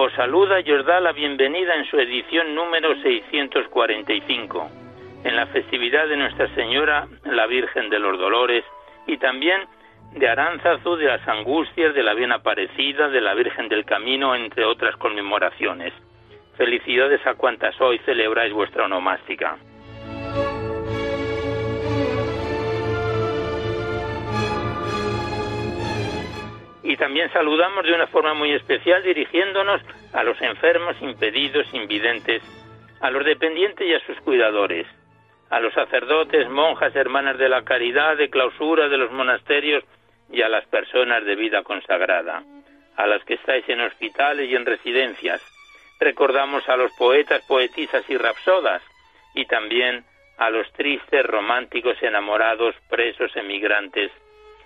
os saluda y os da la bienvenida en su edición número 645, en la festividad de Nuestra Señora, la Virgen de los Dolores, y también de Aránzazu, de las Angustias, de la Bien Aparecida, de la Virgen del Camino, entre otras conmemoraciones. Felicidades a cuantas hoy celebráis vuestra onomástica. Y también saludamos de una forma muy especial dirigiéndonos a los enfermos, impedidos, invidentes, a los dependientes y a sus cuidadores, a los sacerdotes, monjas, hermanas de la caridad, de clausura de los monasterios y a las personas de vida consagrada, a las que estáis en hospitales y en residencias. Recordamos a los poetas, poetisas y rapsodas y también a los tristes, románticos, enamorados, presos, emigrantes,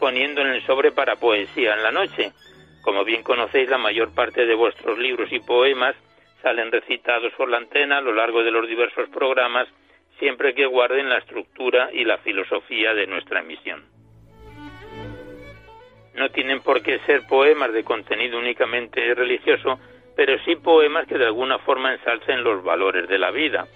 poniendo en el sobre para poesía en la noche. Como bien conocéis, la mayor parte de vuestros libros y poemas salen recitados por la antena a lo largo de los diversos programas, siempre que guarden la estructura y la filosofía de nuestra emisión. No tienen por qué ser poemas de contenido únicamente religioso, pero sí poemas que de alguna forma ensalcen los valores de la vida.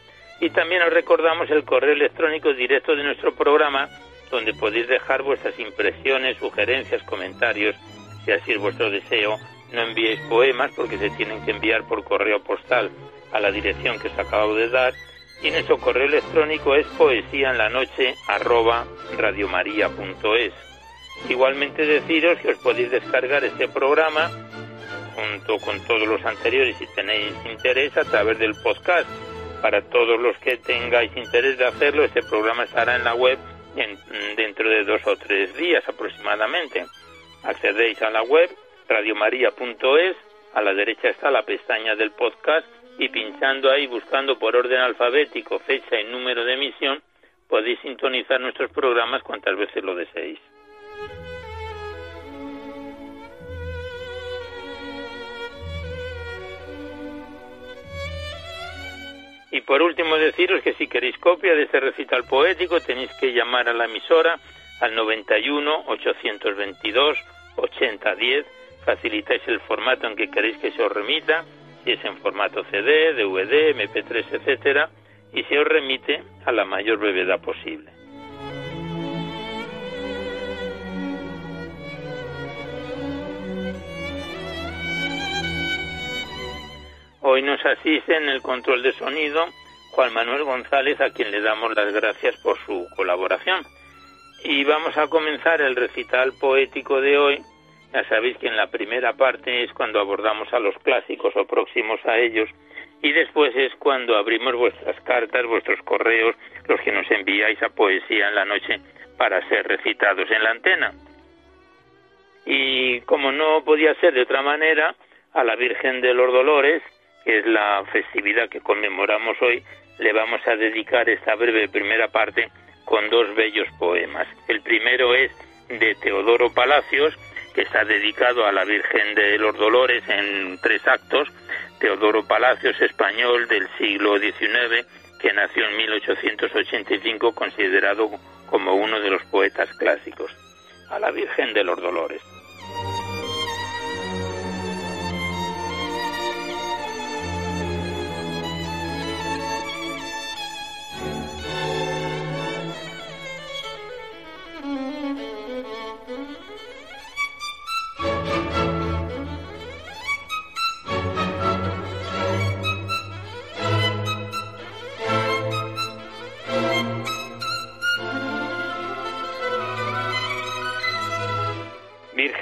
Y también os recordamos el correo electrónico directo de nuestro programa, donde podéis dejar vuestras impresiones, sugerencias, comentarios, si así es vuestro deseo. No enviéis poemas porque se tienen que enviar por correo postal a la dirección que os acabo de dar. Y nuestro correo electrónico es poesía en la noche arroba radiomaria.es. Igualmente deciros que os podéis descargar este programa junto con todos los anteriores si tenéis interés a través del podcast. Para todos los que tengáis interés de hacerlo, este programa estará en la web dentro de dos o tres días aproximadamente. Accedéis a la web radiomaria.es, a la derecha está la pestaña del podcast y pinchando ahí, buscando por orden alfabético, fecha y número de emisión, podéis sintonizar nuestros programas cuantas veces lo deseéis. Y por último deciros que si queréis copia de este recital poético tenéis que llamar a la emisora al 91 822 8010, facilitáis el formato en que queréis que se os remita, si es en formato CD, DVD, MP3, etcétera, y se os remite a la mayor brevedad posible. Hoy nos asiste en el control de sonido Juan Manuel González, a quien le damos las gracias por su colaboración. Y vamos a comenzar el recital poético de hoy. Ya sabéis que en la primera parte es cuando abordamos a los clásicos o próximos a ellos y después es cuando abrimos vuestras cartas, vuestros correos, los que nos enviáis a poesía en la noche para ser recitados en la antena. Y como no podía ser de otra manera, a la Virgen de los Dolores, que es la festividad que conmemoramos hoy, le vamos a dedicar esta breve primera parte con dos bellos poemas. El primero es de Teodoro Palacios, que está dedicado a la Virgen de los Dolores en tres actos. Teodoro Palacios, español del siglo XIX, que nació en 1885 considerado como uno de los poetas clásicos, a la Virgen de los Dolores.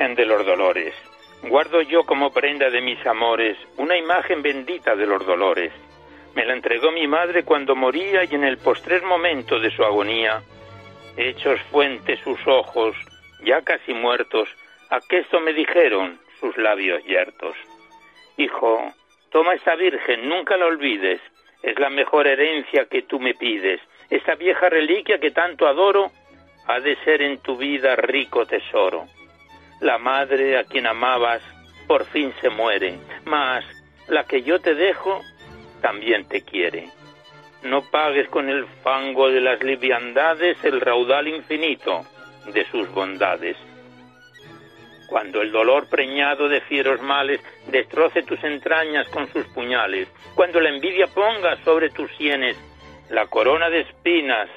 De los Dolores. Guardo yo como prenda de mis amores una imagen bendita de los dolores. Me la entregó mi madre cuando moría y en el postrer momento de su agonía, hechos fuentes sus ojos, ya casi muertos, esto me dijeron sus labios yertos. Hijo, toma esta virgen, nunca la olvides, es la mejor herencia que tú me pides. Esta vieja reliquia que tanto adoro ha de ser en tu vida rico tesoro. La madre a quien amabas por fin se muere, mas la que yo te dejo también te quiere. No pagues con el fango de las liviandades el raudal infinito de sus bondades. Cuando el dolor preñado de fieros males destroce tus entrañas con sus puñales, cuando la envidia ponga sobre tus sienes la corona de espinas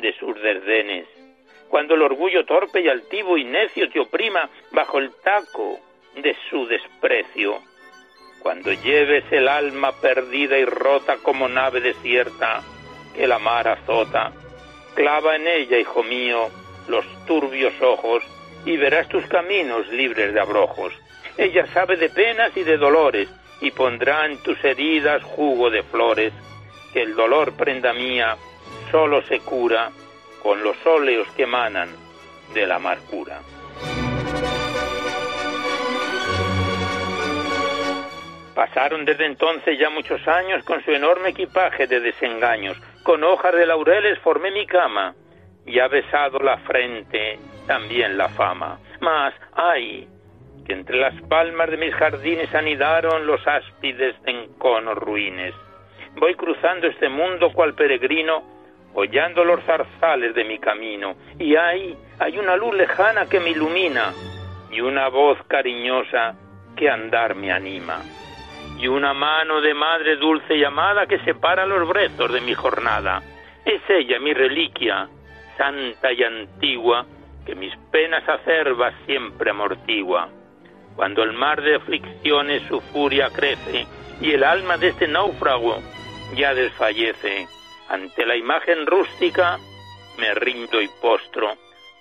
de sus desdenes, cuando el orgullo torpe y altivo y necio te oprima bajo el taco de su desprecio, cuando lleves el alma perdida y rota como nave desierta que la mar azota, clava en ella, hijo mío, los turbios ojos y verás tus caminos libres de abrojos. Ella sabe de penas y de dolores y pondrá en tus heridas jugo de flores, que el dolor, prenda mía, solo se cura con los óleos que emanan de la amargura. Pasaron desde entonces ya muchos años con su enorme equipaje de desengaños. Con hojas de laureles formé mi cama y ha besado la frente también la fama. Mas, ay, que entre las palmas de mis jardines anidaron los áspides de enconos ruines. Voy cruzando este mundo cual peregrino hollando los zarzales de mi camino, y ahí hay una luz lejana que me ilumina, y una voz cariñosa que andar me anima, y una mano de madre dulce llamada que separa los brezos de mi jornada. Es ella mi reliquia, santa y antigua, que mis penas acerbas siempre amortigua. Cuando el mar de aflicciones su furia crece, y el alma de este náufrago ya desfallece, ante la imagen rústica me rindo y postro,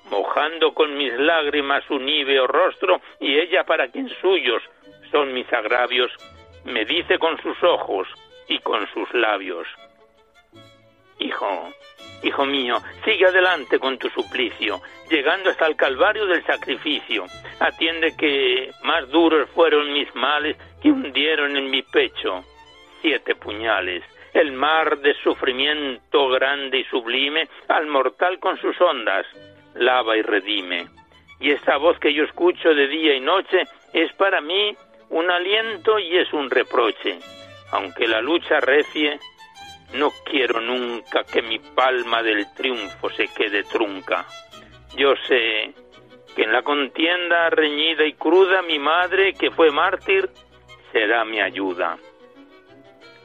mojando con mis lágrimas su níveo rostro, y ella para quien suyos son mis agravios, me dice con sus ojos y con sus labios. Hijo, hijo mío, sigue adelante con tu suplicio, llegando hasta el calvario del sacrificio. Atiende que más duros fueron mis males que hundieron en mi pecho siete puñales el mar de sufrimiento grande y sublime, al mortal con sus ondas, lava y redime. Y esta voz que yo escucho de día y noche es para mí un aliento y es un reproche. Aunque la lucha recie, no quiero nunca que mi palma del triunfo se quede trunca. Yo sé que en la contienda reñida y cruda mi madre, que fue mártir, será mi ayuda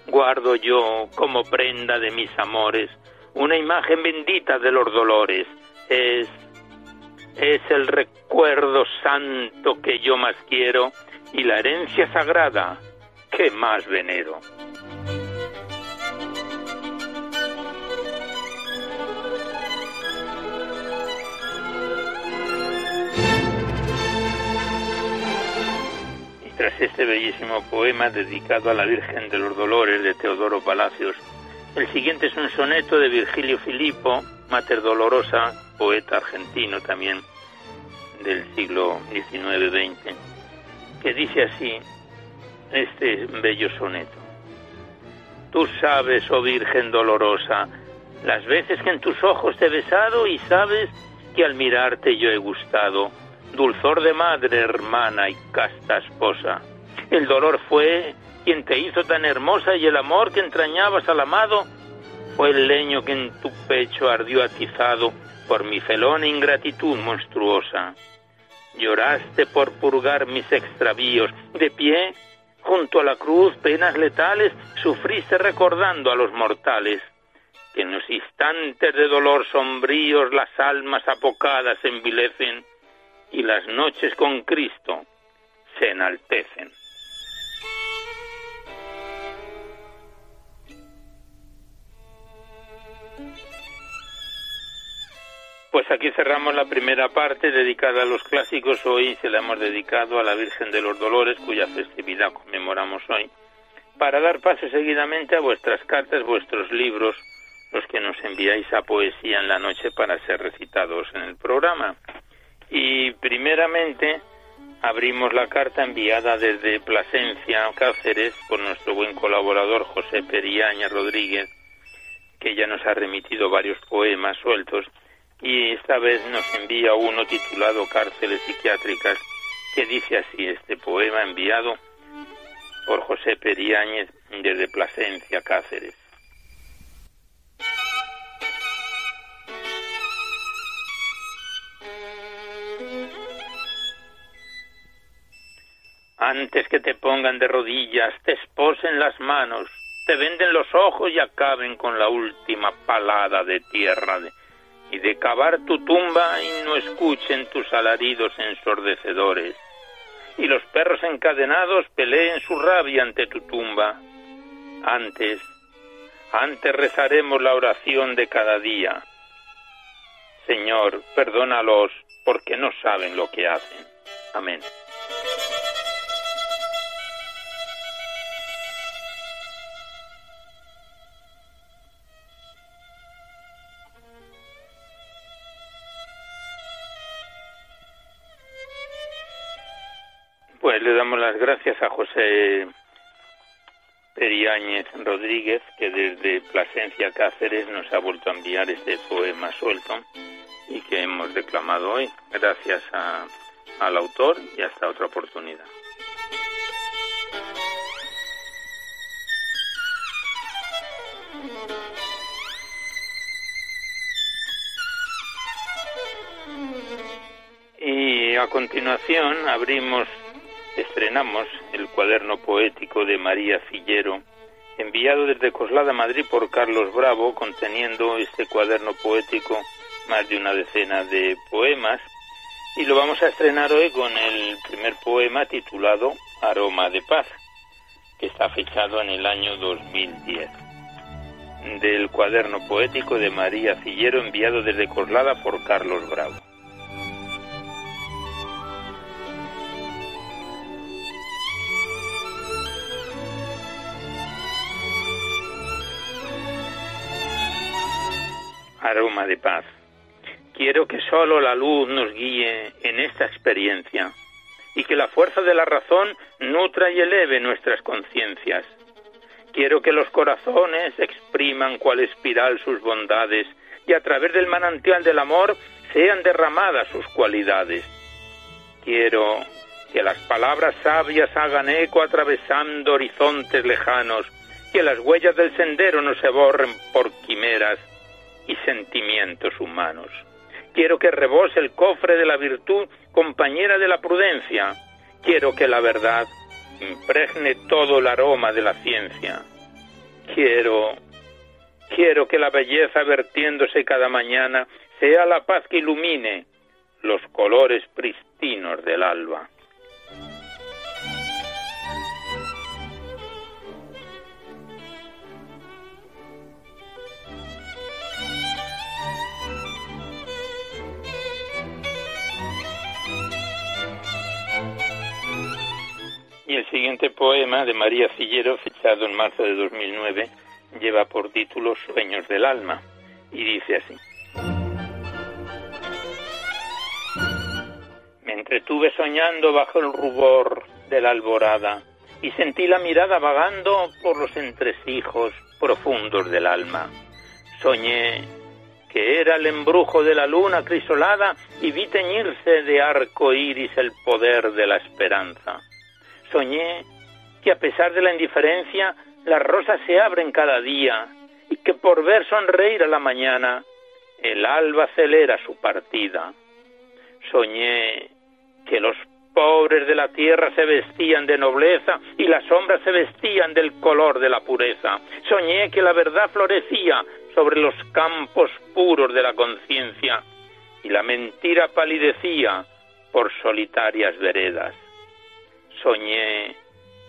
guardo yo como prenda de mis amores una imagen bendita de los dolores. Es, es el recuerdo santo que yo más quiero y la herencia sagrada que más venero. Tras este bellísimo poema dedicado a la Virgen de los Dolores de Teodoro Palacios. El siguiente es un soneto de Virgilio Filippo, Mater Dolorosa, poeta argentino también del siglo XIX-XX, que dice así este bello soneto. Tú sabes, oh Virgen dolorosa, las veces que en tus ojos te he besado y sabes que al mirarte yo he gustado dulzor de madre, hermana y casta esposa. El dolor fue quien te hizo tan hermosa y el amor que entrañabas al amado fue el leño que en tu pecho ardió atizado por mi felón ingratitud monstruosa. Lloraste por purgar mis extravíos. De pie, junto a la cruz, penas letales, sufriste recordando a los mortales que en los instantes de dolor sombríos las almas apocadas envilecen y las noches con Cristo se enaltecen. Pues aquí cerramos la primera parte dedicada a los clásicos. Hoy se la hemos dedicado a la Virgen de los Dolores, cuya festividad conmemoramos hoy, para dar paso seguidamente a vuestras cartas, vuestros libros, los que nos enviáis a Poesía en la Noche para ser recitados en el programa. Y primeramente abrimos la carta enviada desde Plasencia, Cáceres, por nuestro buen colaborador José Periaña Rodríguez, que ya nos ha remitido varios poemas sueltos y esta vez nos envía uno titulado Cárceles psiquiátricas, que dice así este poema enviado por José Periáñez desde Plasencia, Cáceres. Antes que te pongan de rodillas, te esposen las manos, te venden los ojos y acaben con la última palada de tierra y de cavar tu tumba y no escuchen tus alaridos ensordecedores, y los perros encadenados peleen su rabia ante tu tumba. Antes, antes rezaremos la oración de cada día. Señor, perdónalos porque no saben lo que hacen. Amén. Pues le damos las gracias a José Periáñez Rodríguez, que desde Plasencia Cáceres nos ha vuelto a enviar este poema suelto y que hemos declamado hoy. Gracias al autor y hasta otra oportunidad. Y a continuación abrimos estrenamos el cuaderno poético de María Fillero, enviado desde Coslada, Madrid por Carlos Bravo, conteniendo este cuaderno poético más de una decena de poemas, y lo vamos a estrenar hoy con el primer poema titulado Aroma de Paz, que está fechado en el año 2010, del cuaderno poético de María Fillero, enviado desde Coslada por Carlos Bravo. Aroma de paz. Quiero que solo la luz nos guíe en esta experiencia y que la fuerza de la razón nutra y eleve nuestras conciencias. Quiero que los corazones expriman cual espiral sus bondades y a través del manantial del amor sean derramadas sus cualidades. Quiero que las palabras sabias hagan eco atravesando horizontes lejanos, que las huellas del sendero no se borren por quimeras y sentimientos humanos. Quiero que rebose el cofre de la virtud, compañera de la prudencia. Quiero que la verdad impregne todo el aroma de la ciencia. Quiero, quiero que la belleza vertiéndose cada mañana sea la paz que ilumine los colores pristinos del alba. Y el siguiente poema de María Cillero, fechado en marzo de 2009, lleva por título Sueños del alma y dice así. Me entretuve soñando bajo el rubor de la alborada y sentí la mirada vagando por los entresijos profundos del alma. Soñé que era el embrujo de la luna crisolada y vi teñirse de arco iris el poder de la esperanza soñé que a pesar de la indiferencia, las rosas se abren cada día y que por ver sonreír a la mañana el alba acelera su partida. Soñé que los pobres de la tierra se vestían de nobleza y las sombras se vestían del color de la pureza. Soñé que la verdad florecía sobre los campos puros de la conciencia y la mentira palidecía por solitarias veredas. Soñé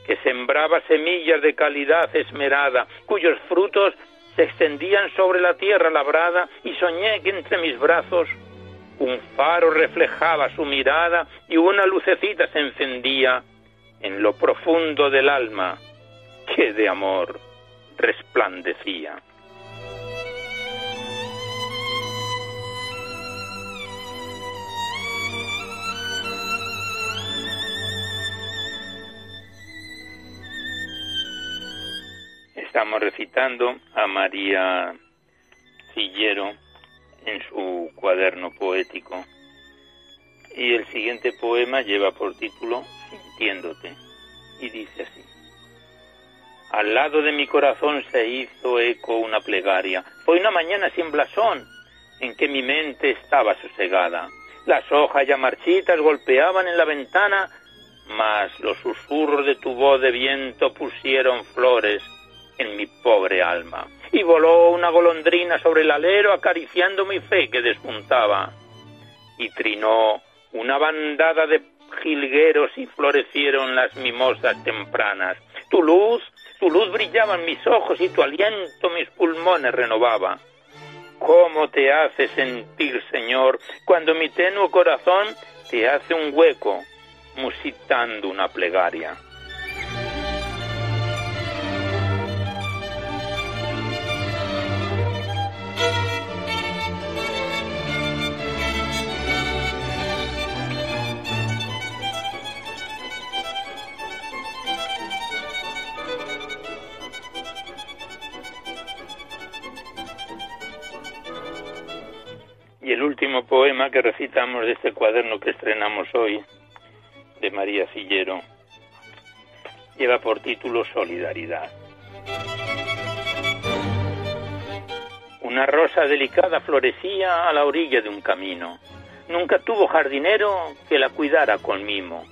que sembraba semillas de calidad esmerada, cuyos frutos se extendían sobre la tierra labrada, y soñé que entre mis brazos un faro reflejaba su mirada y una lucecita se encendía en lo profundo del alma que de amor resplandecía. Estamos recitando a María Cillero en su cuaderno poético. Y el siguiente poema lleva por título Sintiéndote y dice así. Al lado de mi corazón se hizo eco una plegaria. Fue una mañana sin blasón en que mi mente estaba sosegada. Las hojas ya marchitas golpeaban en la ventana, mas los susurros de tu voz de viento pusieron flores en mi pobre alma y voló una golondrina sobre el alero acariciando mi fe que despuntaba. Y trinó una bandada de jilgueros y florecieron las mimosas tempranas. Tu luz, tu luz brillaba en mis ojos y tu aliento mis pulmones renovaba. ¿Cómo te hace sentir, Señor, cuando mi tenuo corazón te hace un hueco musitando una plegaria? Último poema que recitamos de este cuaderno que estrenamos hoy, de María Cillero, lleva por título Solidaridad. Una rosa delicada florecía a la orilla de un camino. Nunca tuvo jardinero que la cuidara con mimo.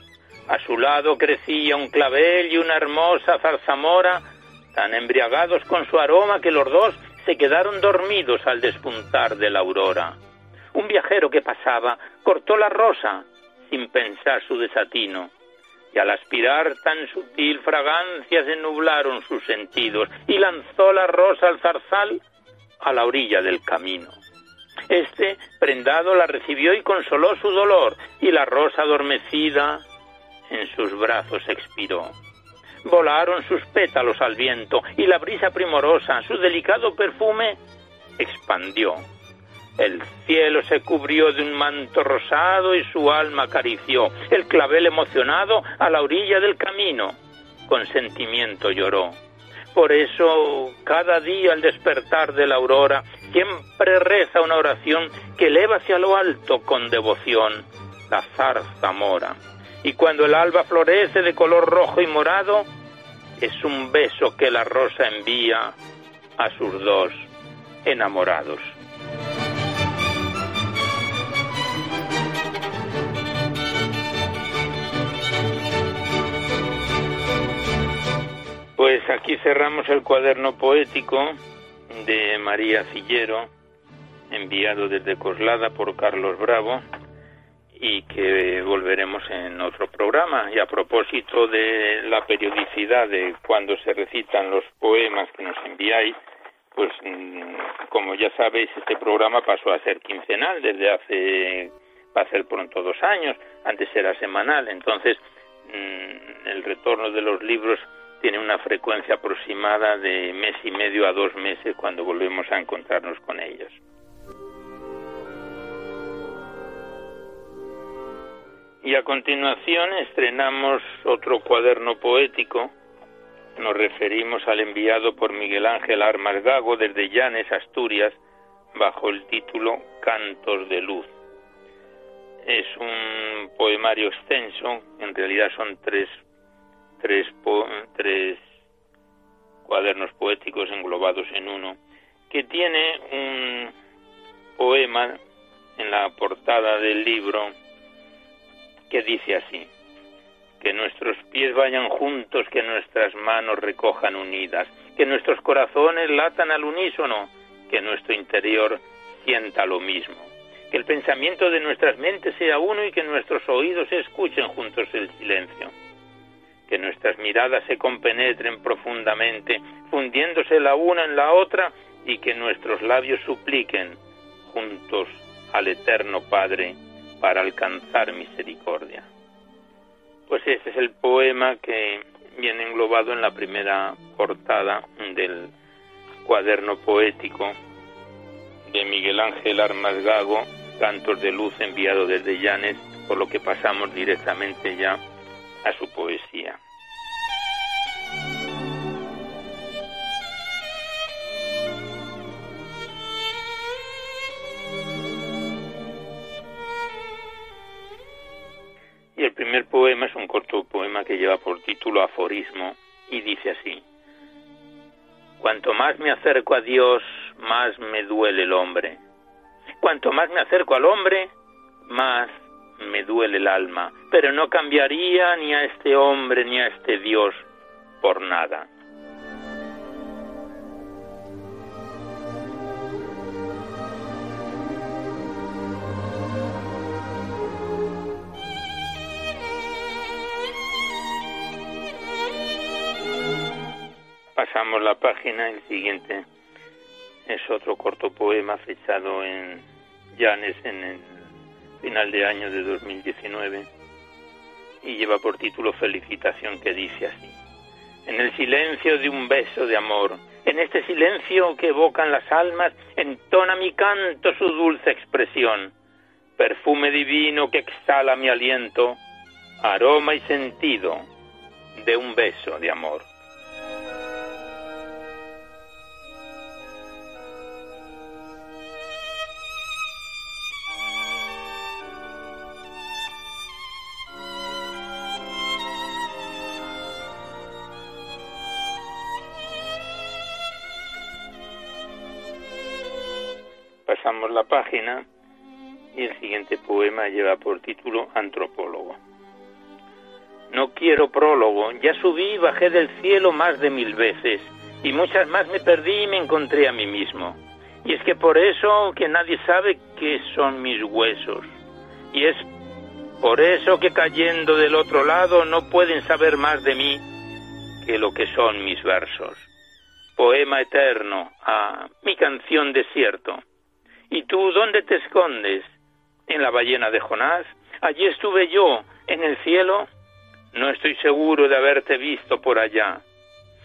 A su lado crecía un clavel y una hermosa zarzamora, tan embriagados con su aroma que los dos se quedaron dormidos al despuntar de la aurora. Un viajero que pasaba cortó la rosa sin pensar su desatino, y al aspirar tan sutil fragancia se nublaron sus sentidos, y lanzó la rosa al zarzal a la orilla del camino. Este, prendado, la recibió y consoló su dolor, y la rosa adormecida en sus brazos expiró. Volaron sus pétalos al viento, y la brisa primorosa su delicado perfume expandió el cielo se cubrió de un manto rosado y su alma acarició. El clavel emocionado a la orilla del camino con sentimiento lloró. Por eso, cada día al despertar de la aurora, siempre reza una oración que eleva hacia lo alto con devoción la zarza mora. Y cuando el alba florece de color rojo y morado, es un beso que la rosa envía a sus dos enamorados. Pues aquí cerramos el cuaderno poético de María Cillero, enviado desde Coslada por Carlos Bravo, y que volveremos en otro programa. Y a propósito de la periodicidad de cuando se recitan los poemas que nos enviáis, pues mm, como ya sabéis, este programa pasó a ser quincenal desde hace, va a ser pronto dos años, antes era semanal, entonces mm, el retorno de los libros tiene una frecuencia aproximada de mes y medio a dos meses cuando volvemos a encontrarnos con ellos. Y a continuación estrenamos otro cuaderno poético. Nos referimos al enviado por Miguel Ángel Armas Gago desde Llanes, Asturias, bajo el título Cantos de Luz. Es un poemario extenso, en realidad son tres tres, tres cuadernos poéticos englobados en uno, que tiene un poema en la portada del libro que dice así, que nuestros pies vayan juntos, que nuestras manos recojan unidas, que nuestros corazones latan al unísono, que nuestro interior sienta lo mismo, que el pensamiento de nuestras mentes sea uno y que nuestros oídos escuchen juntos el silencio, que nuestras miradas se compenetren profundamente, fundiéndose la una en la otra y que nuestros labios supliquen juntos al Eterno Padre para alcanzar misericordia. Pues ese es el poema que viene englobado en la primera portada del cuaderno poético de Miguel Ángel Armas Gago, Cantos de Luz enviado desde Llanes, por lo que pasamos directamente ya a su poesía. Y el primer poema es un corto poema que lleva por título Aforismo y dice así. Cuanto más me acerco a Dios, más me duele el hombre. Cuanto más me acerco al hombre, más me duele el alma. Pero no cambiaría ni a este hombre ni a este Dios por nada. pasamos la página, el siguiente es otro corto poema fechado en Llanes en el final de año de 2019 y lleva por título Felicitación que dice así. En el silencio de un beso de amor, en este silencio que evocan las almas, entona mi canto su dulce expresión, perfume divino que exhala mi aliento, aroma y sentido de un beso de amor. Pasamos la página y el siguiente poema lleva por título Antropólogo. No quiero prólogo, ya subí y bajé del cielo más de mil veces, y muchas más me perdí y me encontré a mí mismo. Y es que por eso que nadie sabe qué son mis huesos. Y es por eso que cayendo del otro lado no pueden saber más de mí que lo que son mis versos. Poema eterno a mi canción desierto ¿Y tú dónde te escondes? ¿En la ballena de Jonás? Allí estuve yo, en el cielo. No estoy seguro de haberte visto por allá.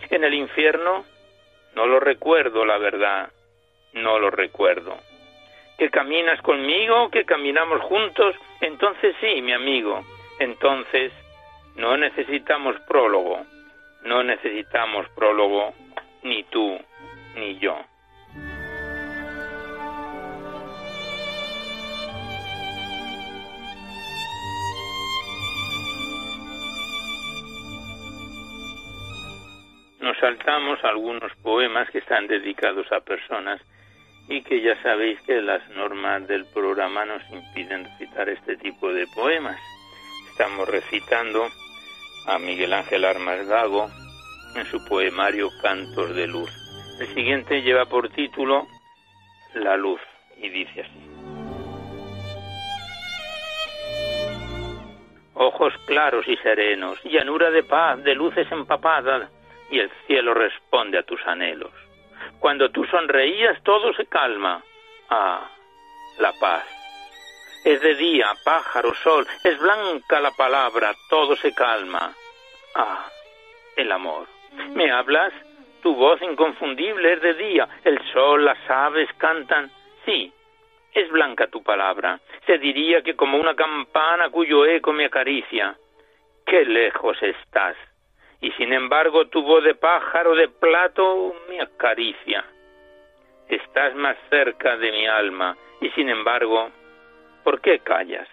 ¿En el infierno? No lo recuerdo, la verdad. No lo recuerdo. ¿Que caminas conmigo? ¿Que caminamos juntos? Entonces sí, mi amigo. Entonces no necesitamos prólogo. No necesitamos prólogo, ni tú, ni yo. Nos saltamos algunos poemas que están dedicados a personas y que ya sabéis que las normas del programa nos impiden recitar este tipo de poemas. Estamos recitando a Miguel Ángel Armas Gago en su poemario Cantos de Luz. El siguiente lleva por título La Luz y dice así. Ojos claros y serenos, llanura de paz, de luces empapadas, y el cielo responde a tus anhelos. Cuando tú sonreías todo se calma. Ah, la paz. Es de día, pájaro, sol, es blanca la palabra, todo se calma. Ah, el amor. ¿Me hablas? Tu voz inconfundible es de día, el sol, las aves cantan. Sí, es blanca tu palabra. Se diría que como una campana cuyo eco me acaricia. Qué lejos estás y sin embargo tu voz de pájaro de plato me acaricia. Estás más cerca de mi alma y sin embargo, ¿por qué callas?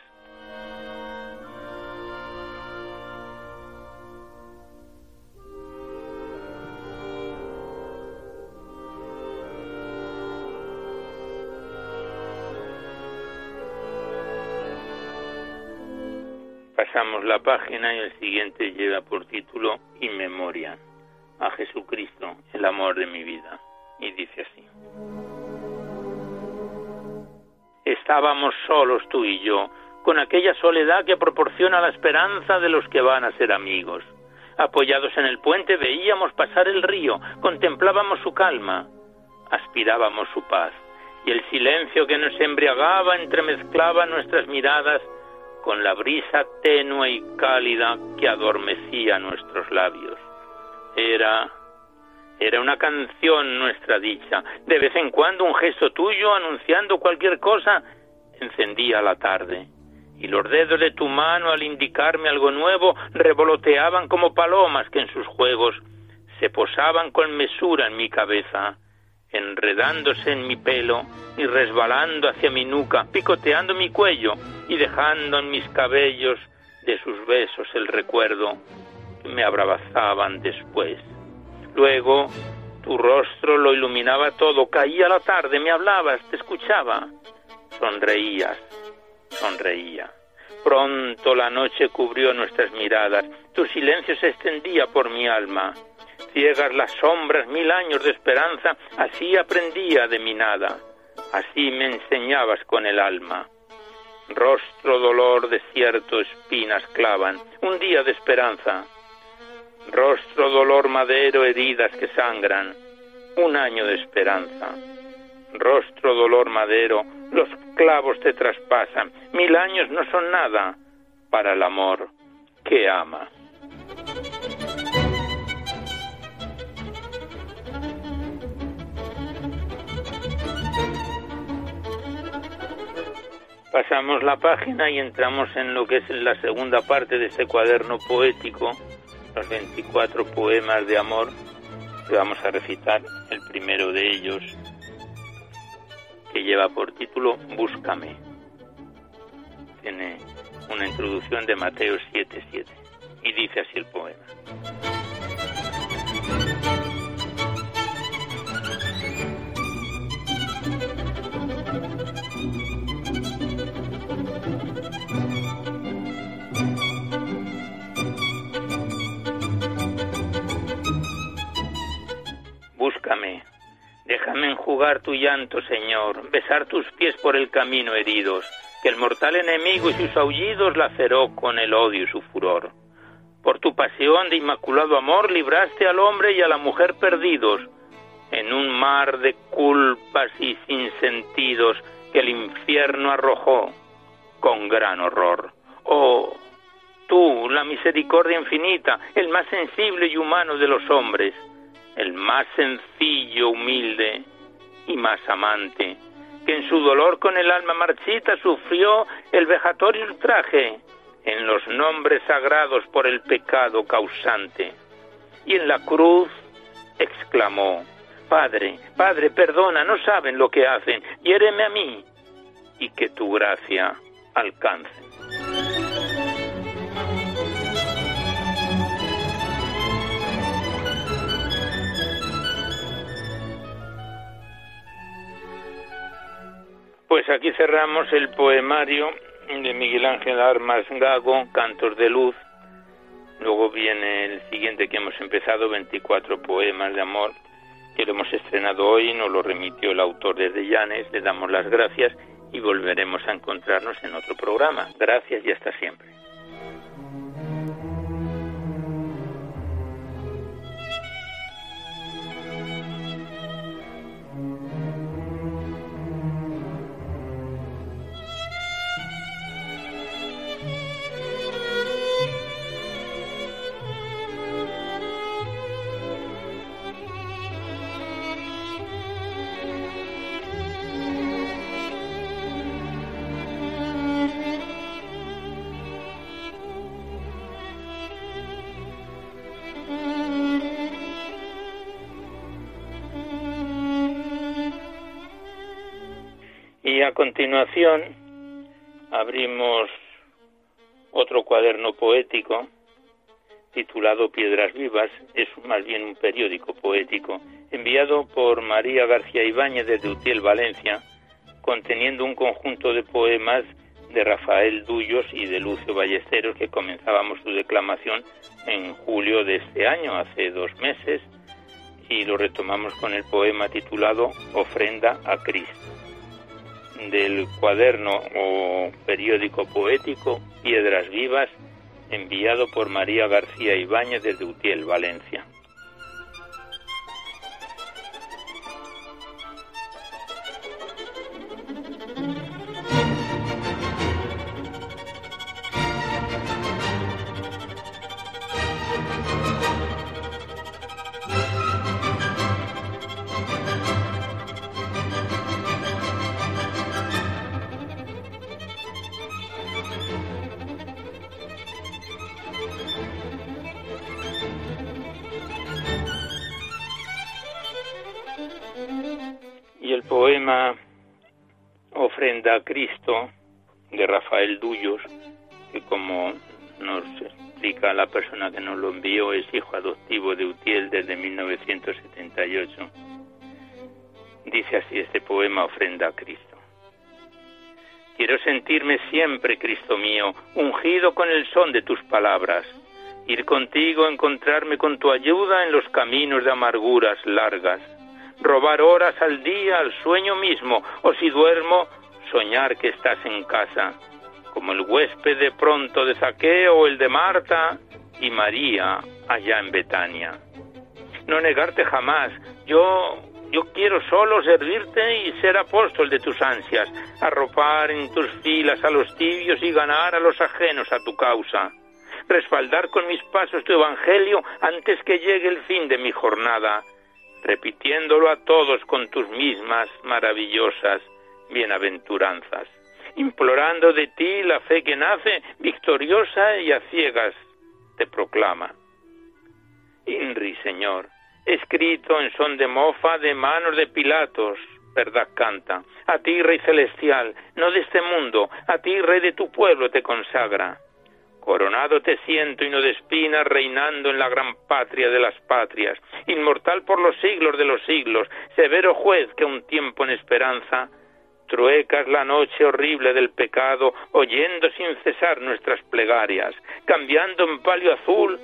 Pasamos la página y el siguiente lleva por título In Memoria a Jesucristo, el amor de mi vida. Y dice así. Estábamos solos tú y yo, con aquella soledad que proporciona la esperanza de los que van a ser amigos. Apoyados en el puente veíamos pasar el río, contemplábamos su calma, aspirábamos su paz, y el silencio que nos embriagaba entremezclaba nuestras miradas con la brisa tenue y cálida que adormecía nuestros labios. Era era una canción nuestra dicha. De vez en cuando un gesto tuyo anunciando cualquier cosa encendía la tarde. Y los dedos de tu mano al indicarme algo nuevo revoloteaban como palomas que en sus juegos se posaban con mesura en mi cabeza, enredándose en mi pelo y resbalando hacia mi nuca, picoteando mi cuello y dejando en mis cabellos de sus besos el recuerdo que me abrazaban después. Luego tu rostro lo iluminaba todo, caía la tarde, me hablabas, te escuchaba, sonreías, sonreía. Pronto la noche cubrió nuestras miradas, tu silencio se extendía por mi alma. Ciegas las sombras, mil años de esperanza, así aprendía de mi nada, así me enseñabas con el alma. Rostro, dolor, desierto, espinas clavan, un día de esperanza, Rostro, dolor, madero, heridas que sangran, un año de esperanza. Rostro, dolor, madero, los clavos te traspasan, mil años no son nada para el amor que ama. Pasamos la página y entramos en lo que es la segunda parte de este cuaderno poético los 24 poemas de amor que vamos a recitar. El primero de ellos, que lleva por título Búscame. Tiene una introducción de Mateo 7:7 y dice así el poema. Déjame enjugar tu llanto, Señor, besar tus pies por el camino heridos, que el mortal enemigo y sus aullidos laceró con el odio y su furor. Por tu pasión de inmaculado amor libraste al hombre y a la mujer perdidos en un mar de culpas y sinsentidos que el infierno arrojó con gran horror. Oh, tú, la misericordia infinita, el más sensible y humano de los hombres, el más sencillo, humilde y más amante, que en su dolor con el alma marchita sufrió el vejatorio ultraje en los nombres sagrados por el pecado causante. Y en la cruz exclamó, Padre, Padre, perdona, no saben lo que hacen, hiéreme a mí, y que tu gracia alcance. Pues aquí cerramos el poemario de Miguel Ángel Armas Gago, Cantos de Luz. Luego viene el siguiente que hemos empezado, 24 poemas de amor, que lo hemos estrenado hoy, nos lo remitió el autor desde Llanes, le damos las gracias y volveremos a encontrarnos en otro programa. Gracias y hasta siempre. Continuación abrimos otro cuaderno poético titulado Piedras Vivas, es más bien un periódico poético, enviado por María García Ibáñez desde Utiel, Valencia, conteniendo un conjunto de poemas de Rafael Dullos y de Lucio Ballesteros, que comenzábamos su declamación en julio de este año, hace dos meses, y lo retomamos con el poema titulado Ofrenda a Cristo, del cuaderno o periódico poético Piedras Vivas, enviado por María García Ibáñez desde Utiel, Valencia. Ofrenda a Cristo de Rafael Dullos, que como nos explica la persona que nos lo envió, es hijo adoptivo de Utiel desde 1978. Dice así este poema Ofrenda a Cristo. Quiero sentirme siempre, Cristo mío, ungido con el son de tus palabras, ir contigo, encontrarme con tu ayuda en los caminos de amarguras largas robar horas al día al sueño mismo, o si duermo, soñar que estás en casa, como el huésped de pronto de Zaqueo o el de Marta y María allá en Betania. No negarte jamás, yo yo quiero solo servirte y ser apóstol de tus ansias, arropar en tus filas a los tibios y ganar a los ajenos a tu causa, respaldar con mis pasos tu evangelio antes que llegue el fin de mi jornada, repitiéndolo a todos con tus mismas maravillosas bienaventuranzas, implorando de ti la fe que nace victoriosa y a ciegas te proclama. Inri, Señor, escrito en son de mofa de manos de Pilatos, verdad canta. A ti, Rey celestial, no de este mundo, a ti, Rey de tu pueblo, te consagra. Coronado te siento y no de espinas, reinando en la gran patria de las patrias, inmortal por los siglos de los siglos, severo juez que un tiempo en esperanza truecas la noche horrible del pecado, oyendo sin cesar nuestras plegarias, cambiando en palio azul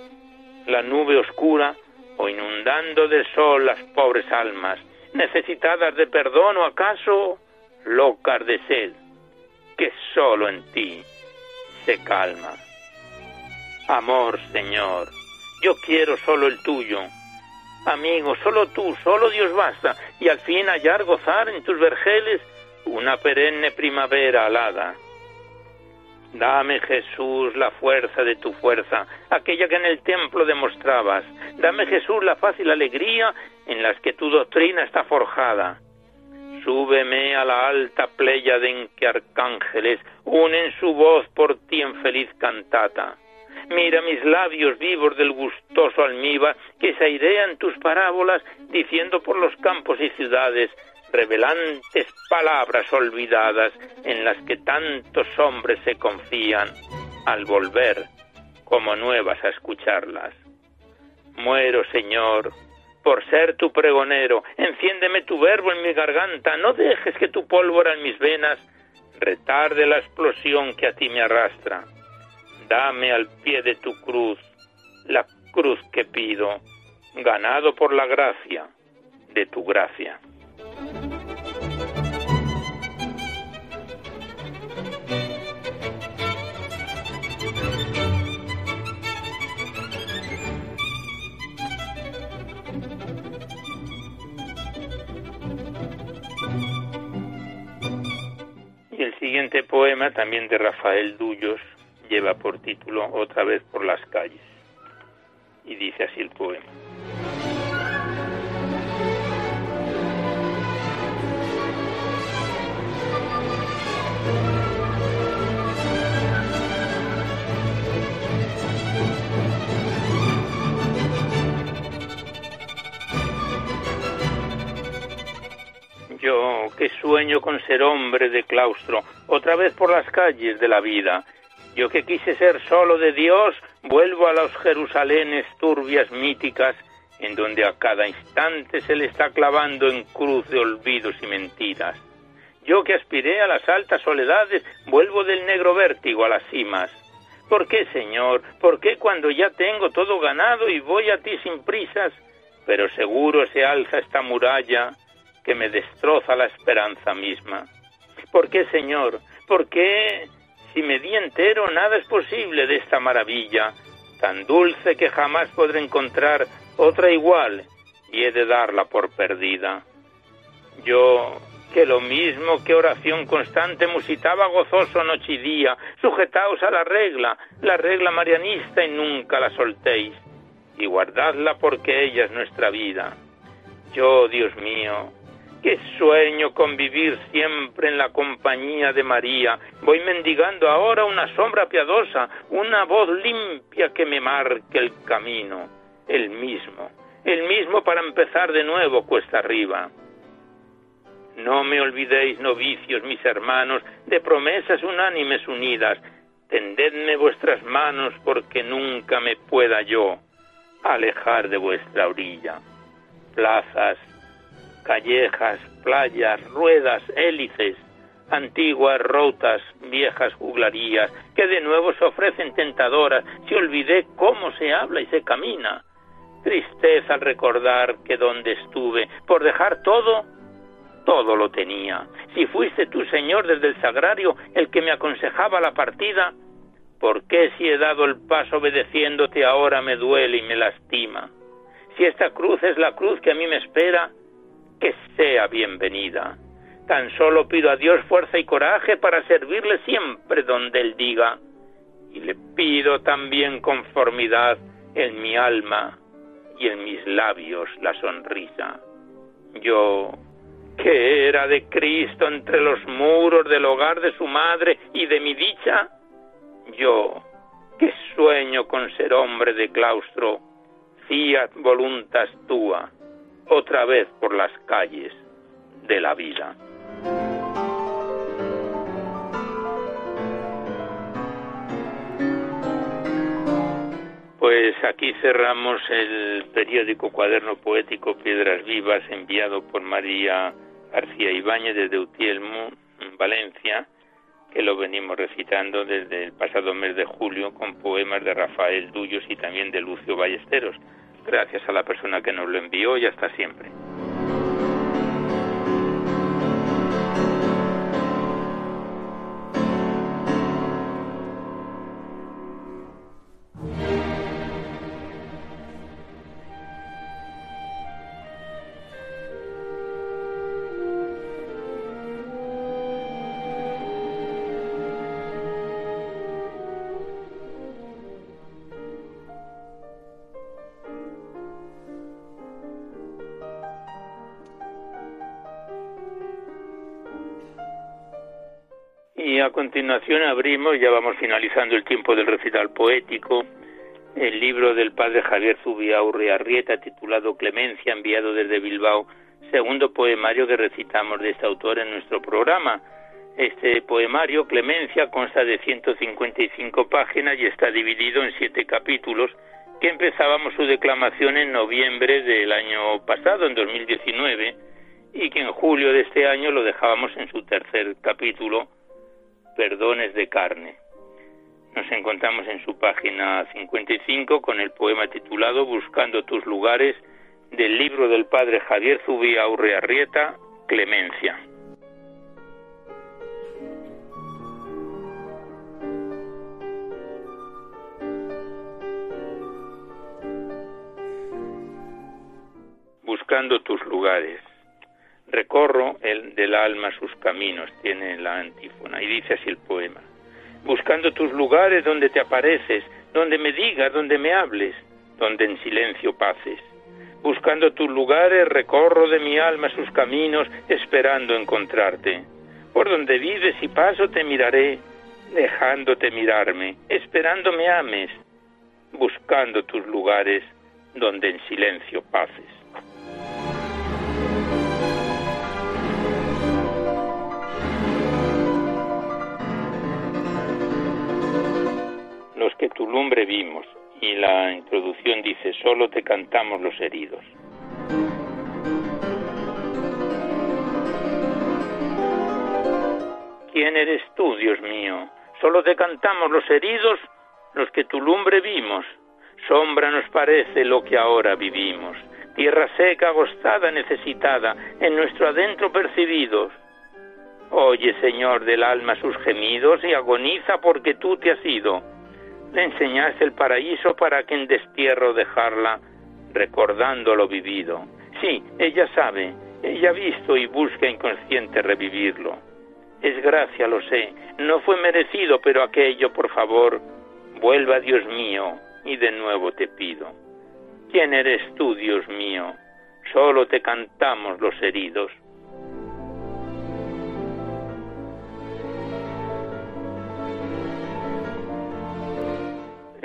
la nube oscura o inundando de sol las pobres almas, necesitadas de perdón o acaso locas de sed, que solo en ti se calma. Amor, Señor, yo quiero solo el tuyo. Amigo, solo tú, solo Dios basta, y al fin hallar gozar en tus vergeles una perenne primavera alada. Dame, Jesús, la fuerza de tu fuerza, aquella que en el templo demostrabas. Dame, Jesús, la fácil alegría en las que tu doctrina está forjada. Súbeme a la alta playa en que arcángeles unen su voz por ti en feliz cantata. Mira mis labios vivos del gustoso almíbar que se airean tus parábolas diciendo por los campos y ciudades revelantes palabras olvidadas en las que tantos hombres se confían al volver como nuevas a escucharlas. Muero, Señor, por ser tu pregonero, enciéndeme tu verbo en mi garganta, no dejes que tu pólvora en mis venas retarde la explosión que a ti me arrastra dame al pie de tu cruz la cruz que pido, ganado por la gracia de tu gracia. Y el siguiente poema, también de Rafael Dullos, lleva por título Otra vez por las calles. Y dice así el poema. Yo que sueño con ser hombre de claustro, otra vez por las calles de la vida, yo que quise ser solo de Dios, vuelvo a los Jerusalenes turbias míticas, en donde a cada instante se le está clavando en cruz de olvidos y mentiras. Yo que aspiré a las altas soledades, vuelvo del negro vértigo a las cimas. ¿Por qué, Señor? ¿Por qué cuando ya tengo todo ganado y voy a ti sin prisas? Pero seguro se alza esta muralla que me destroza la esperanza misma. ¿Por qué, Señor? ¿Por qué, si me di entero, nada es posible de esta maravilla, tan dulce que jamás podré encontrar otra igual, y he de darla por perdida? Yo, que lo mismo que oración constante musitaba gozoso noche y día, sujetaos a la regla, la regla marianista y nunca la soltéis, y guardadla porque ella es nuestra vida. Yo, Dios mío, Qué sueño convivir siempre en la compañía de María. Voy mendigando ahora una sombra piadosa, una voz limpia que me marque el camino. El mismo, el mismo para empezar de nuevo cuesta arriba. No me olvidéis, novicios, mis hermanos, de promesas unánimes unidas. Tendedme vuestras manos porque nunca me pueda yo alejar de vuestra orilla. Plazas, callejas, playas, ruedas, hélices, antiguas rotas, viejas juglarías, que de nuevo se ofrecen tentadoras, si olvidé cómo se habla y se camina. Tristeza al recordar que donde estuve, por dejar todo, todo lo tenía. Si fuiste tú, Señor, desde el sagrario, el que me aconsejaba la partida, ¿por qué si he dado el paso obedeciéndote ahora me duele y me lastima? Si esta cruz es la cruz que a mí me espera, que sea bienvenida. Tan solo pido a Dios fuerza y coraje para servirle siempre donde Él diga. Y le pido también conformidad en mi alma y en mis labios la sonrisa. Yo, que era de Cristo entre los muros del hogar de su madre y de mi dicha, yo, que sueño con ser hombre de claustro, fiat voluntas tua otra vez por las calles de la vida. Pues aquí cerramos el periódico Cuaderno Poético Piedras Vivas enviado por María García Ibáñez desde Utielmo, Valencia, que lo venimos recitando desde el pasado mes de julio con poemas de Rafael Dullos y también de Lucio Ballesteros. Gracias a la persona que nos lo envió y hasta siempre. Continuación abrimos, ya vamos finalizando el tiempo del recital poético, el libro del padre Javier Zubiaurre Arrieta titulado Clemencia, enviado desde Bilbao, segundo poemario que recitamos de este autor en nuestro programa. Este poemario, Clemencia, consta de 155 páginas y está dividido en siete capítulos que empezábamos su declamación en noviembre del año pasado, en 2019, y que en julio de este año lo dejábamos en su tercer capítulo, Perdones de carne. Nos encontramos en su página 55 con el poema titulado Buscando tus lugares del libro del padre Javier Zubia Arrieta, Clemencia. Buscando tus lugares. Recorro el del alma sus caminos, tiene la antífona, y dice así el poema. Buscando tus lugares donde te apareces, donde me digas, donde me hables, donde en silencio paces. Buscando tus lugares recorro de mi alma sus caminos, esperando encontrarte. Por donde vives y paso te miraré, dejándote mirarme, esperando me ames, buscando tus lugares donde en silencio paces. Los que tu lumbre vimos. Y la introducción dice, solo te cantamos los heridos. ¿Quién eres tú, Dios mío? Solo te cantamos los heridos, los que tu lumbre vimos. Sombra nos parece lo que ahora vivimos. Tierra seca, agostada, necesitada, en nuestro adentro percibidos. Oye, Señor del alma, sus gemidos y agoniza porque tú te has ido. Le enseñaste el paraíso para que en destierro dejarla, recordando lo vivido. Sí, ella sabe, ella ha visto y busca inconsciente revivirlo. Es gracia, lo sé, no fue merecido, pero aquello, por favor, vuelva, Dios mío, y de nuevo te pido. ¿Quién eres tú, Dios mío? Solo te cantamos los heridos.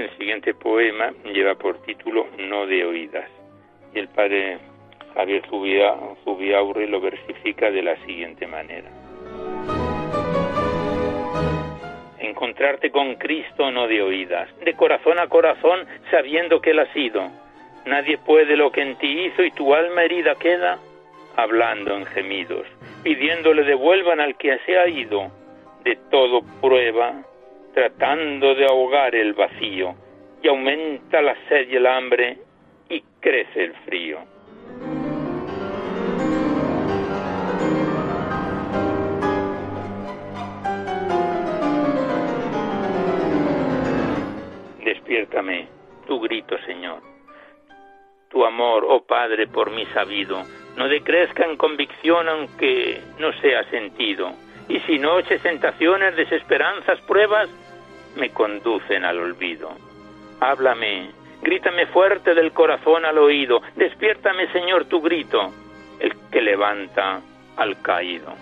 El siguiente poema lleva por título No de oídas y el padre Javier Zubiaurre lo versifica de la siguiente manera. Encontrarte con Cristo no de oídas, de corazón a corazón sabiendo que Él ha sido. Nadie puede lo que en ti hizo y tu alma herida queda hablando en gemidos, pidiéndole devuelvan al que se ha ido. De todo prueba, tratando de ahogar el vacío, y aumenta la sed y el hambre y crece el frío. Despiértame, tu grito, Señor. Tu amor, oh Padre, por mí sabido, no decrezca en convicción aunque no sea sentido. Y si noches, tentaciones, desesperanzas, pruebas, me conducen al olvido. Háblame, grítame fuerte del corazón al oído, despiértame, Señor, tu grito, el que levanta al caído.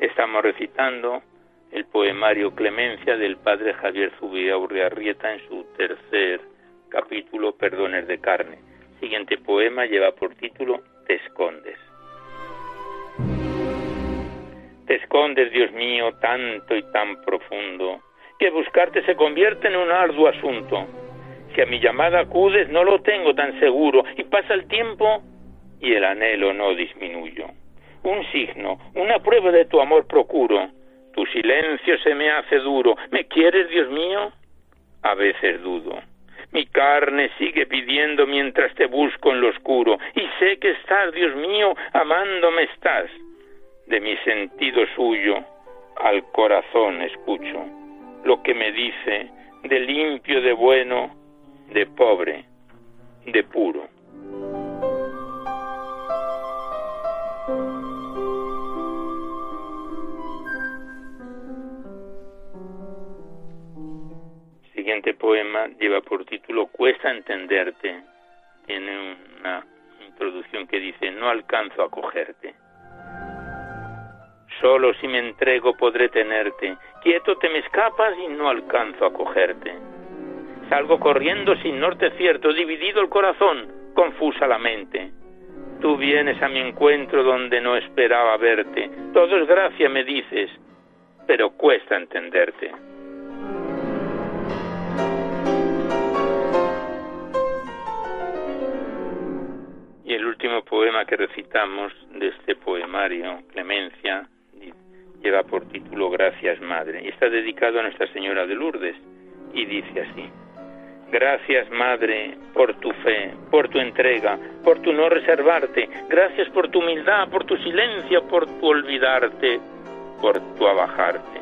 Estamos recitando el poemario Clemencia del padre Javier Zubiaurriarrieta en su tercer capítulo Perdones de carne. siguiente poema lleva por título Te escondes. Te escondes, Dios mío, tanto y tan profundo, que buscarte se convierte en un arduo asunto. Si a mi llamada acudes, no lo tengo tan seguro, y pasa el tiempo y el anhelo no disminuyo. Un signo, una prueba de tu amor procuro. Tu silencio se me hace duro. ¿Me quieres, Dios mío? A veces dudo. Mi carne sigue pidiendo mientras te busco en lo oscuro, y sé que estás, Dios mío, amándome estás de mi sentido suyo al corazón escucho lo que me dice de limpio, de bueno, de pobre, de puro. siguiente poema lleva por título Cuesta entenderte. Tiene una introducción que dice No alcanzo a cogerte. Solo si me entrego podré tenerte. Quieto te me escapas y no alcanzo a cogerte. Salgo corriendo sin norte cierto, dividido el corazón, confusa la mente. Tú vienes a mi encuentro donde no esperaba verte. Todo es gracia, me dices, pero cuesta entenderte. Y el último poema que recitamos de este poemario, Clemencia, lleva por título Gracias Madre y está dedicado a Nuestra Señora de Lourdes y dice así. Gracias, Madre, por tu fe, por tu entrega, por tu no reservarte. Gracias por tu humildad, por tu silencio, por tu olvidarte, por tu abajarte.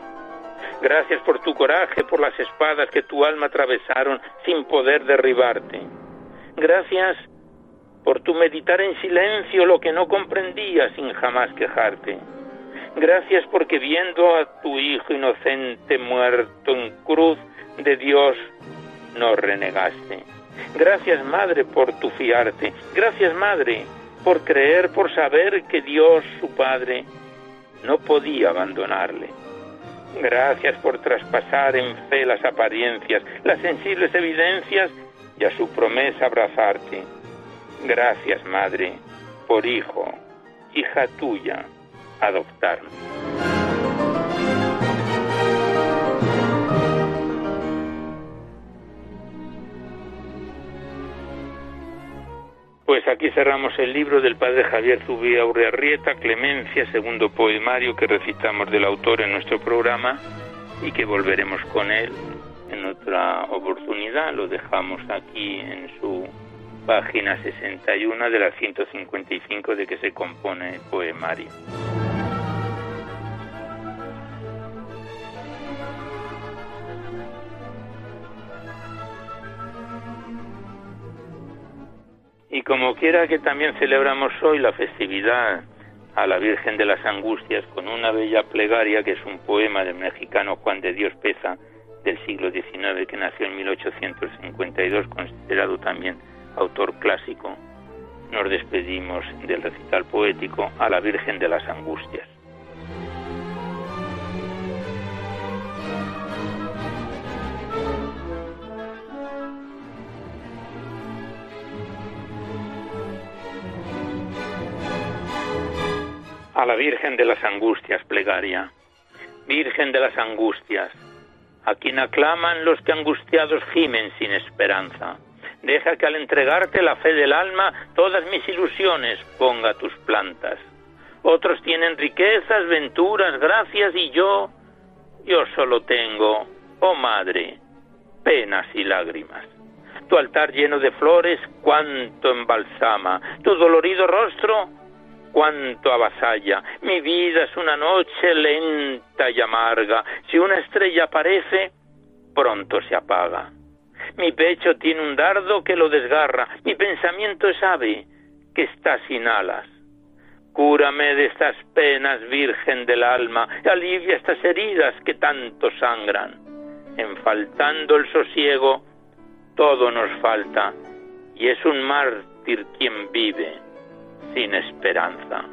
Gracias por tu coraje, por las espadas que tu alma atravesaron sin poder derribarte. Gracias por tu meditar en silencio lo que no comprendías sin jamás quejarte. Gracias porque viendo a tu Hijo inocente muerto en cruz de Dios, no renegaste. Gracias, Madre, por tu fiarte. Gracias, Madre, por creer, por saber que Dios, su Padre, no podía abandonarle. Gracias por traspasar en fe las apariencias, las sensibles evidencias y a su promesa abrazarte. Gracias, Madre, por hijo, hija tuya, adoptarme. Pues aquí cerramos el libro del padre Javier Zubia Urriarrieta, Clemencia, segundo poemario que recitamos del autor en nuestro programa y que volveremos con él en otra oportunidad. Lo dejamos aquí en su página 61 de la 155 de que se compone el poemario. Y como quiera que también celebramos hoy la festividad a la Virgen de las Angustias con una bella plegaria que es un poema del mexicano Juan de Dios Peza del siglo XIX que nació en 1852, considerado también autor clásico, nos despedimos del recital poético a la Virgen de las Angustias. A la Virgen de las Angustias, plegaria. Virgen de las Angustias, a quien aclaman los que angustiados gimen sin esperanza. Deja que al entregarte la fe del alma, todas mis ilusiones ponga tus plantas. Otros tienen riquezas, venturas, gracias, y yo, yo solo tengo, oh madre, penas y lágrimas. Tu altar lleno de flores, cuánto embalsama, tu dolorido rostro, cuánto avasalla. Mi vida es una noche lenta y amarga. Si una estrella aparece, pronto se apaga. Mi pecho tiene un dardo que lo desgarra. Mi pensamiento es ave que está sin alas. Cúrame de estas penas, Virgen del alma, alivia estas heridas que tanto sangran. En faltando el sosiego, todo nos falta, y es un mártir quien vive sin esperanza.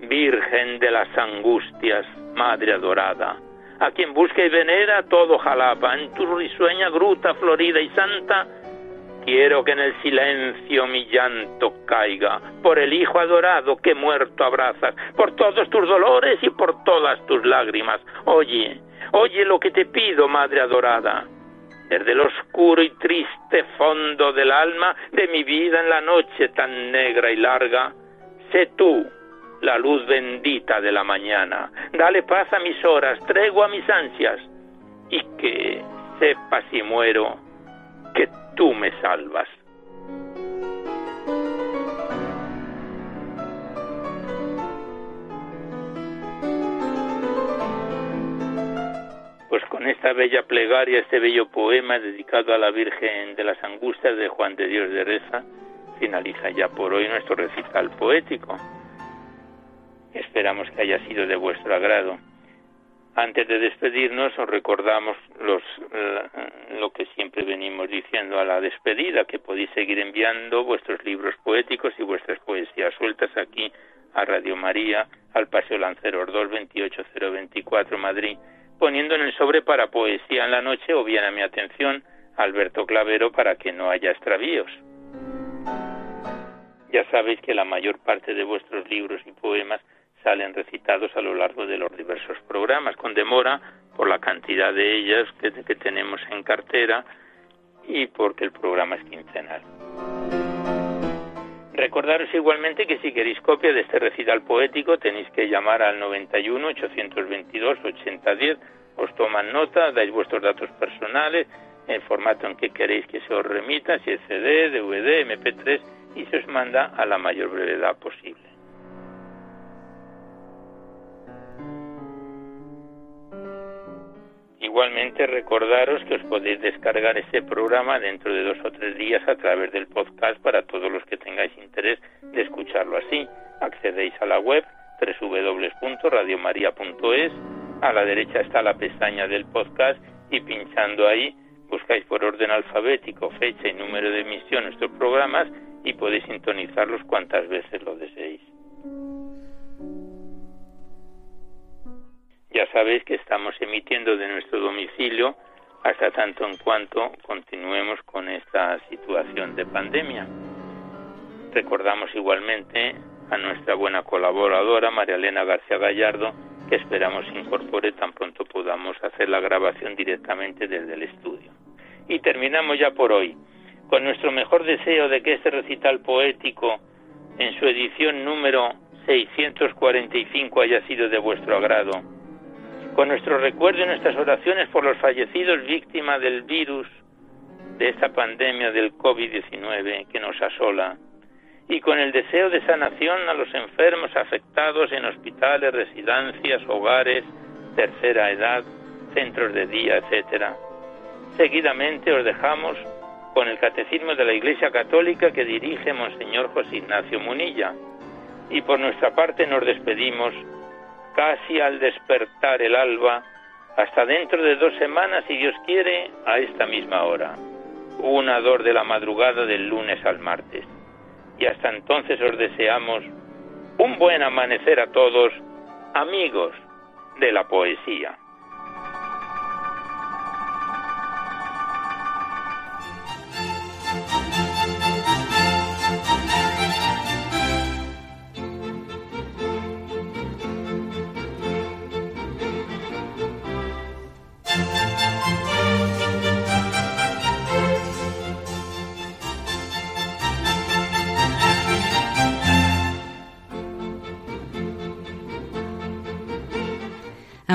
Virgen de las angustias, Madre adorada, a quien busca y venera todo Jalapa, en tu risueña gruta florida y santa, quiero que en el silencio mi llanto caiga, por el Hijo adorado que muerto abrazas, por todos tus dolores y por todas tus lágrimas. Oye, oye lo que te pido, Madre adorada desde el oscuro y triste fondo del alma de mi vida en la noche tan negra y larga, sé tú la luz bendita de la mañana. Dale paz a mis horas, tregua a mis ansias, y que sepa si muero que tú me salvas. Pues con esta bella plegaria, este bello poema dedicado a la Virgen de las Angustias de Juan de Dios de Reza, finaliza ya por hoy nuestro recital poético. Esperamos que haya sido de vuestro agrado. Antes de despedirnos, os recordamos los, lo que siempre venimos diciendo a la despedida, que podéis seguir enviando vuestros libros poéticos y vuestras poesías sueltas aquí a Radio María, al Paseo Lanceros 2, 28024 Madrid poniendo en el sobre para poesía en la noche o bien a mi atención Alberto Clavero para que no haya extravíos. Ya sabéis que la mayor parte de vuestros libros y poemas salen recitados a lo largo de los diversos programas, con demora por la cantidad de ellas que, que tenemos en cartera y porque el programa es quincenal. Recordaros igualmente que si queréis copia de este recital poético tenéis que llamar al 91 822 8010, os toman nota, dais vuestros datos personales, el formato en que queréis que se os remita, si es CD, DVD, MP3 y se os manda a la mayor brevedad posible. Igualmente recordaros que os podéis descargar este programa dentro de dos o tres días a través del podcast para todos los que tengáis interés de escucharlo así. Accedéis a la web www.radiomaria.es, a la derecha está la pestaña del podcast y pinchando ahí buscáis por orden alfabético fecha y número de emisión nuestros programas y podéis sintonizarlos cuantas veces lo deseéis. Ya sabéis que estamos emitiendo de nuestro domicilio hasta tanto en cuanto continuemos con esta situación de pandemia. Recordamos igualmente a nuestra buena colaboradora María Elena García Gallardo, que esperamos incorpore tan pronto podamos hacer la grabación directamente desde el estudio. Y terminamos ya por hoy. con nuestro mejor deseo de que este recital poético, en su edición número 645, haya sido de vuestro agrado. Con nuestro recuerdo y nuestras oraciones por los fallecidos víctimas del virus, de esta pandemia del COVID-19 que nos asola, y con el deseo de sanación a los enfermos afectados en hospitales, residencias, hogares, tercera edad, centros de día, etcétera. Seguidamente os dejamos con el Catecismo de la Iglesia Católica que dirige Monseñor José Ignacio Munilla. Y por nuestra parte nos despedimos casi al despertar el alba, hasta dentro de dos semanas, si Dios quiere, a esta misma hora. Una dor de la madrugada del lunes al martes. Y hasta entonces os deseamos un buen amanecer a todos, amigos de la poesía.